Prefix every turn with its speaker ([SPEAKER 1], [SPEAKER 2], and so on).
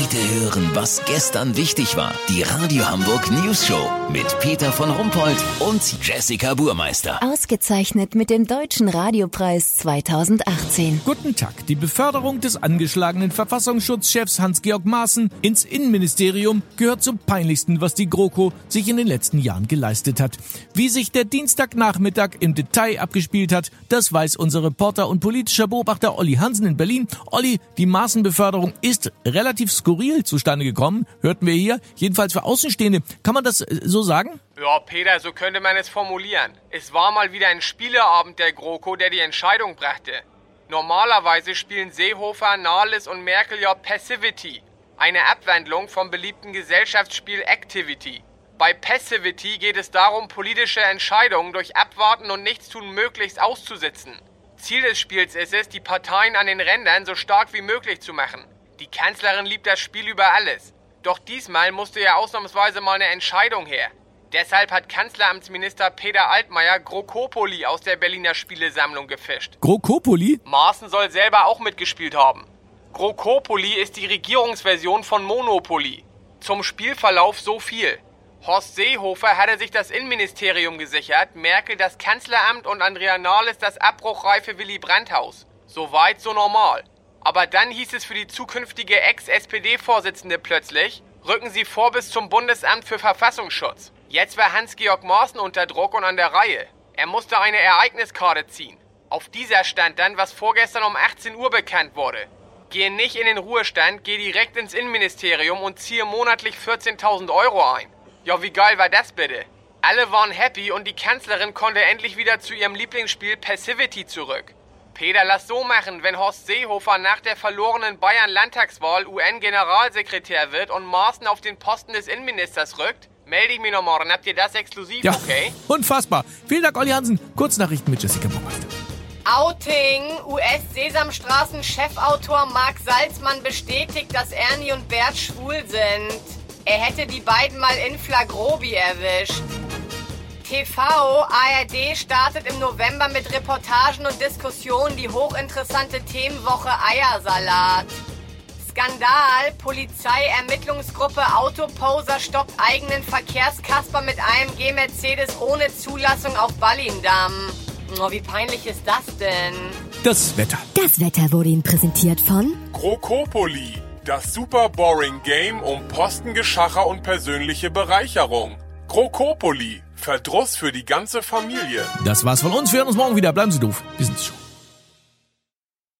[SPEAKER 1] Heute hören, was gestern wichtig war. Die Radio Hamburg News Show mit Peter von Rumpold und Jessica Burmeister.
[SPEAKER 2] Ausgezeichnet mit dem Deutschen Radiopreis 2018.
[SPEAKER 3] Guten Tag. Die Beförderung des angeschlagenen Verfassungsschutzchefs Hans-Georg Maaßen ins Innenministerium gehört zum peinlichsten, was die GroKo sich in den letzten Jahren geleistet hat. Wie sich der Dienstagnachmittag im Detail abgespielt hat, das weiß unser Reporter und politischer Beobachter Olli Hansen in Berlin. Olli, die Maaßen-Beförderung ist relativ skurril zustande gekommen, hörten wir hier. Jedenfalls für Außenstehende. Kann man das äh, so sagen?
[SPEAKER 4] Ja, Peter, so könnte man es formulieren. Es war mal wieder ein Spieleabend der GroKo, der die Entscheidung brachte. Normalerweise spielen Seehofer, Nahles und Merkel ja Passivity, eine Abwandlung vom beliebten Gesellschaftsspiel Activity. Bei Passivity geht es darum, politische Entscheidungen durch Abwarten und Nichtstun möglichst auszusitzen. Ziel des Spiels ist es, die Parteien an den Rändern so stark wie möglich zu machen. Die Kanzlerin liebt das Spiel über alles. Doch diesmal musste ja ausnahmsweise mal eine Entscheidung her. Deshalb hat Kanzleramtsminister Peter Altmaier Grokopoli aus der Berliner Spielesammlung gefischt.
[SPEAKER 3] Grokopoli?
[SPEAKER 4] Maaßen soll selber auch mitgespielt haben. Grokopoli ist die Regierungsversion von Monopoly. Zum Spielverlauf so viel. Horst Seehofer hatte sich das Innenministerium gesichert, Merkel das Kanzleramt und Andrea Nahles das abbruchreife Willy Brandt-Haus. So weit, so normal. Aber dann hieß es für die zukünftige Ex-SPD-Vorsitzende plötzlich, rücken Sie vor bis zum Bundesamt für Verfassungsschutz. Jetzt war Hans-Georg Maaßen unter Druck und an der Reihe. Er musste eine Ereigniskarte ziehen. Auf dieser stand dann, was vorgestern um 18 Uhr bekannt wurde. Gehe nicht in den Ruhestand, geh direkt ins Innenministerium und ziehe monatlich 14.000 Euro ein. Ja, wie geil war das bitte? Alle waren happy und die Kanzlerin konnte endlich wieder zu ihrem Lieblingsspiel Passivity zurück. Peter, lass so machen, wenn Horst Seehofer nach der verlorenen Bayern-Landtagswahl UN-Generalsekretär wird und Maaßen auf den Posten des Innenministers rückt, melde ich mich noch morgen. Habt ihr das exklusiv,
[SPEAKER 3] Ja,
[SPEAKER 4] okay?
[SPEAKER 3] unfassbar. Vielen Dank, Olli Hansen. Kurznachrichten mit Jessica Burmeister.
[SPEAKER 5] Outing. US-Sesamstraßen-Chefautor Mark Salzmann bestätigt, dass Ernie und Bert schwul sind. Er hätte die beiden mal in Flagrobi erwischt. TV, ARD startet im November mit Reportagen und Diskussionen die hochinteressante Themenwoche Eiersalat. Skandal, Polizei-Ermittlungsgruppe Autoposer stoppt eigenen Verkehrskasper mit AMG Mercedes ohne Zulassung auf Ballindam. Oh, wie peinlich ist das denn?
[SPEAKER 3] Das Wetter.
[SPEAKER 2] Das Wetter wurde Ihnen präsentiert von
[SPEAKER 6] Krokopoli, das super boring Game um Postengeschacher und persönliche Bereicherung. Krokopoli, Verdruss für die ganze Familie.
[SPEAKER 3] Das war's von uns. Wir hören uns morgen wieder. Bleiben Sie doof. Wir sind's schon.